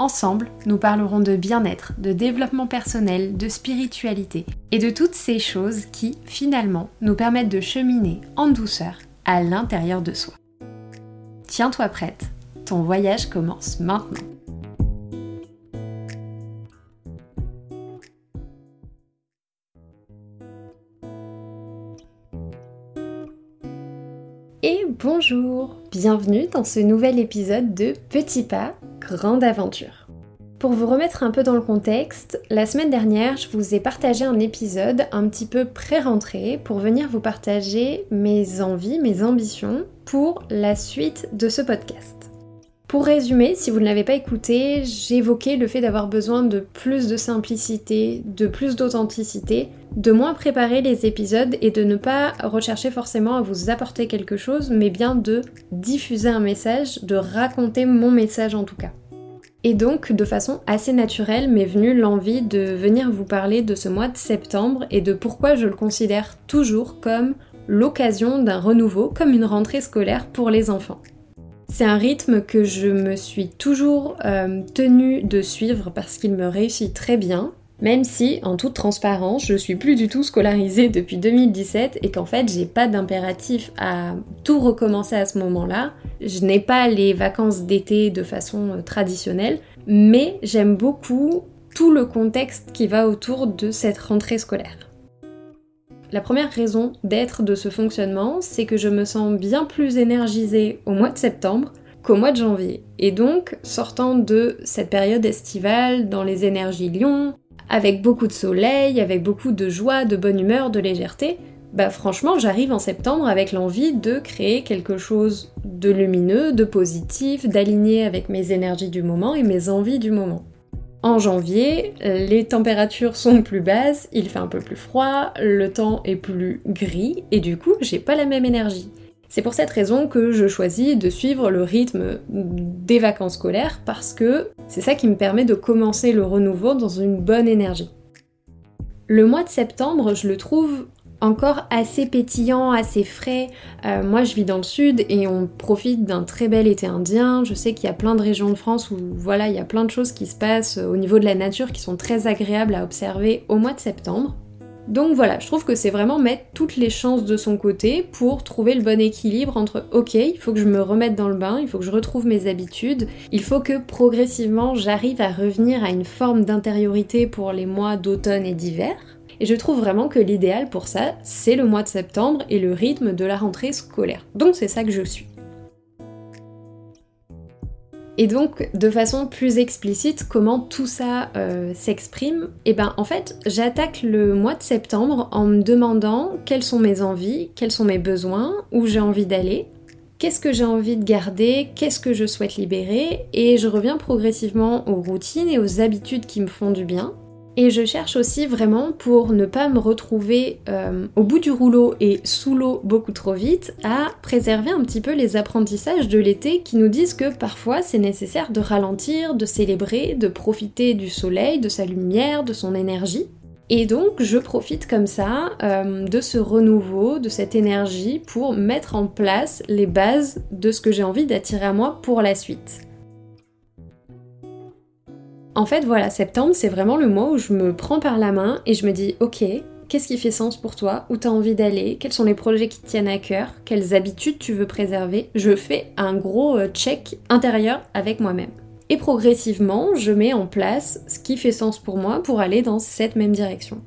Ensemble, nous parlerons de bien-être, de développement personnel, de spiritualité et de toutes ces choses qui, finalement, nous permettent de cheminer en douceur à l'intérieur de soi. Tiens-toi prête, ton voyage commence maintenant. Et bonjour, bienvenue dans ce nouvel épisode de Petit pas, grande aventure. Pour vous remettre un peu dans le contexte, la semaine dernière, je vous ai partagé un épisode un petit peu pré-rentré pour venir vous partager mes envies, mes ambitions pour la suite de ce podcast. Pour résumer, si vous ne l'avez pas écouté, j'évoquais le fait d'avoir besoin de plus de simplicité, de plus d'authenticité, de moins préparer les épisodes et de ne pas rechercher forcément à vous apporter quelque chose, mais bien de diffuser un message, de raconter mon message en tout cas. Et donc, de façon assez naturelle, m'est venue l'envie de venir vous parler de ce mois de septembre et de pourquoi je le considère toujours comme l'occasion d'un renouveau, comme une rentrée scolaire pour les enfants. C'est un rythme que je me suis toujours euh, tenue de suivre parce qu'il me réussit très bien, même si, en toute transparence, je suis plus du tout scolarisée depuis 2017 et qu'en fait, j'ai pas d'impératif à tout recommencer à ce moment-là. Je n'ai pas les vacances d'été de façon euh, traditionnelle, mais j'aime beaucoup tout le contexte qui va autour de cette rentrée scolaire. La première raison d'être de ce fonctionnement, c'est que je me sens bien plus énergisée au mois de septembre qu'au mois de janvier. Et donc, sortant de cette période estivale dans les énergies lion, avec beaucoup de soleil, avec beaucoup de joie, de bonne humeur, de légèreté, bah franchement, j'arrive en septembre avec l'envie de créer quelque chose de lumineux, de positif, d'aligner avec mes énergies du moment et mes envies du moment. En janvier, les températures sont plus basses, il fait un peu plus froid, le temps est plus gris et du coup, j'ai pas la même énergie. C'est pour cette raison que je choisis de suivre le rythme des vacances scolaires parce que c'est ça qui me permet de commencer le renouveau dans une bonne énergie. Le mois de septembre, je le trouve encore assez pétillant, assez frais. Euh, moi je vis dans le sud et on profite d'un très bel été indien. Je sais qu'il y a plein de régions de France où voilà, il y a plein de choses qui se passent au niveau de la nature qui sont très agréables à observer au mois de septembre. Donc voilà, je trouve que c'est vraiment mettre toutes les chances de son côté pour trouver le bon équilibre entre ok, il faut que je me remette dans le bain, il faut que je retrouve mes habitudes, il faut que progressivement j'arrive à revenir à une forme d'intériorité pour les mois d'automne et d'hiver et je trouve vraiment que l'idéal pour ça, c'est le mois de septembre et le rythme de la rentrée scolaire. Donc c'est ça que je suis. Et donc, de façon plus explicite, comment tout ça euh, s'exprime? Eh ben, en fait, j'attaque le mois de septembre en me demandant quelles sont mes envies, quels sont mes besoins, où j'ai envie d'aller, qu'est-ce que j'ai envie de garder, qu'est-ce que je souhaite libérer, et je reviens progressivement aux routines et aux habitudes qui me font du bien, et je cherche aussi vraiment pour ne pas me retrouver euh, au bout du rouleau et sous l'eau beaucoup trop vite à préserver un petit peu les apprentissages de l'été qui nous disent que parfois c'est nécessaire de ralentir, de célébrer, de profiter du soleil, de sa lumière, de son énergie. Et donc je profite comme ça euh, de ce renouveau, de cette énergie pour mettre en place les bases de ce que j'ai envie d'attirer à moi pour la suite. En fait, voilà, septembre, c'est vraiment le mois où je me prends par la main et je me dis, ok, qu'est-ce qui fait sens pour toi? Où t'as envie d'aller? Quels sont les projets qui te tiennent à cœur? Quelles habitudes tu veux préserver? Je fais un gros euh, check intérieur avec moi-même. Et progressivement, je mets en place ce qui fait sens pour moi pour aller dans cette même direction.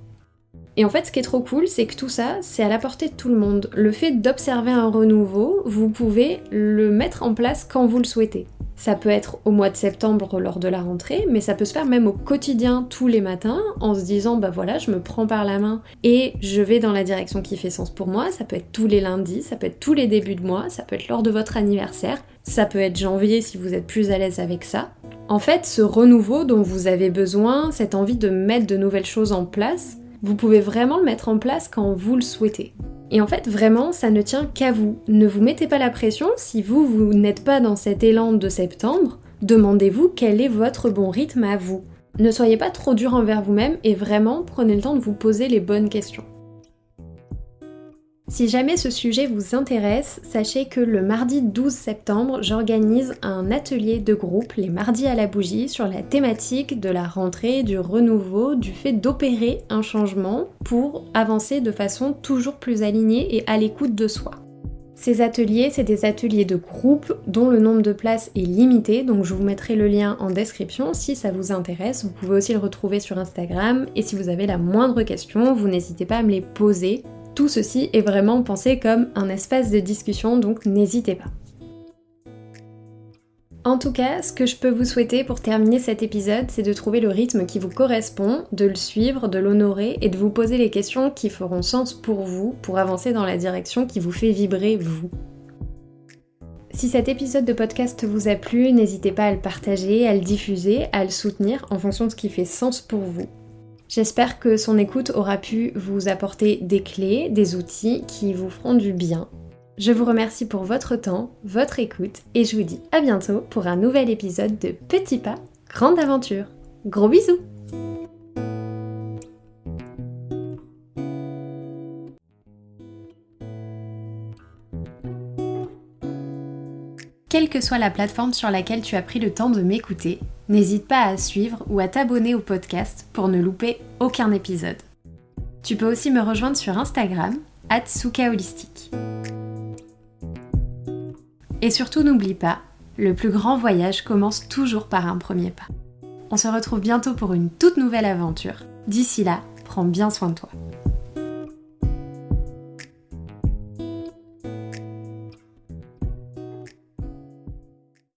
Et en fait, ce qui est trop cool, c'est que tout ça, c'est à la portée de tout le monde. Le fait d'observer un renouveau, vous pouvez le mettre en place quand vous le souhaitez. Ça peut être au mois de septembre lors de la rentrée, mais ça peut se faire même au quotidien tous les matins en se disant bah voilà, je me prends par la main et je vais dans la direction qui fait sens pour moi. Ça peut être tous les lundis, ça peut être tous les débuts de mois, ça peut être lors de votre anniversaire, ça peut être janvier si vous êtes plus à l'aise avec ça. En fait, ce renouveau dont vous avez besoin, cette envie de mettre de nouvelles choses en place, vous pouvez vraiment le mettre en place quand vous le souhaitez. Et en fait, vraiment, ça ne tient qu'à vous. Ne vous mettez pas la pression si vous, vous n'êtes pas dans cet élan de septembre. Demandez-vous quel est votre bon rythme à vous. Ne soyez pas trop dur envers vous-même et vraiment prenez le temps de vous poser les bonnes questions. Si jamais ce sujet vous intéresse, sachez que le mardi 12 septembre, j'organise un atelier de groupe, les mardis à la bougie, sur la thématique de la rentrée, du renouveau, du fait d'opérer un changement pour avancer de façon toujours plus alignée et à l'écoute de soi. Ces ateliers, c'est des ateliers de groupe dont le nombre de places est limité, donc je vous mettrai le lien en description si ça vous intéresse. Vous pouvez aussi le retrouver sur Instagram et si vous avez la moindre question, vous n'hésitez pas à me les poser. Tout ceci est vraiment pensé comme un espace de discussion, donc n'hésitez pas. En tout cas, ce que je peux vous souhaiter pour terminer cet épisode, c'est de trouver le rythme qui vous correspond, de le suivre, de l'honorer et de vous poser les questions qui feront sens pour vous, pour avancer dans la direction qui vous fait vibrer vous. Si cet épisode de podcast vous a plu, n'hésitez pas à le partager, à le diffuser, à le soutenir en fonction de ce qui fait sens pour vous. J'espère que son écoute aura pu vous apporter des clés, des outils qui vous feront du bien. Je vous remercie pour votre temps, votre écoute et je vous dis à bientôt pour un nouvel épisode de Petit Pas, Grande Aventure. Gros bisous Quelle que soit la plateforme sur laquelle tu as pris le temps de m'écouter, n'hésite pas à suivre ou à t'abonner au podcast pour ne louper aucun épisode. Tu peux aussi me rejoindre sur Instagram, @sukaholistique. Et surtout n'oublie pas, le plus grand voyage commence toujours par un premier pas. On se retrouve bientôt pour une toute nouvelle aventure. D'ici là, prends bien soin de toi.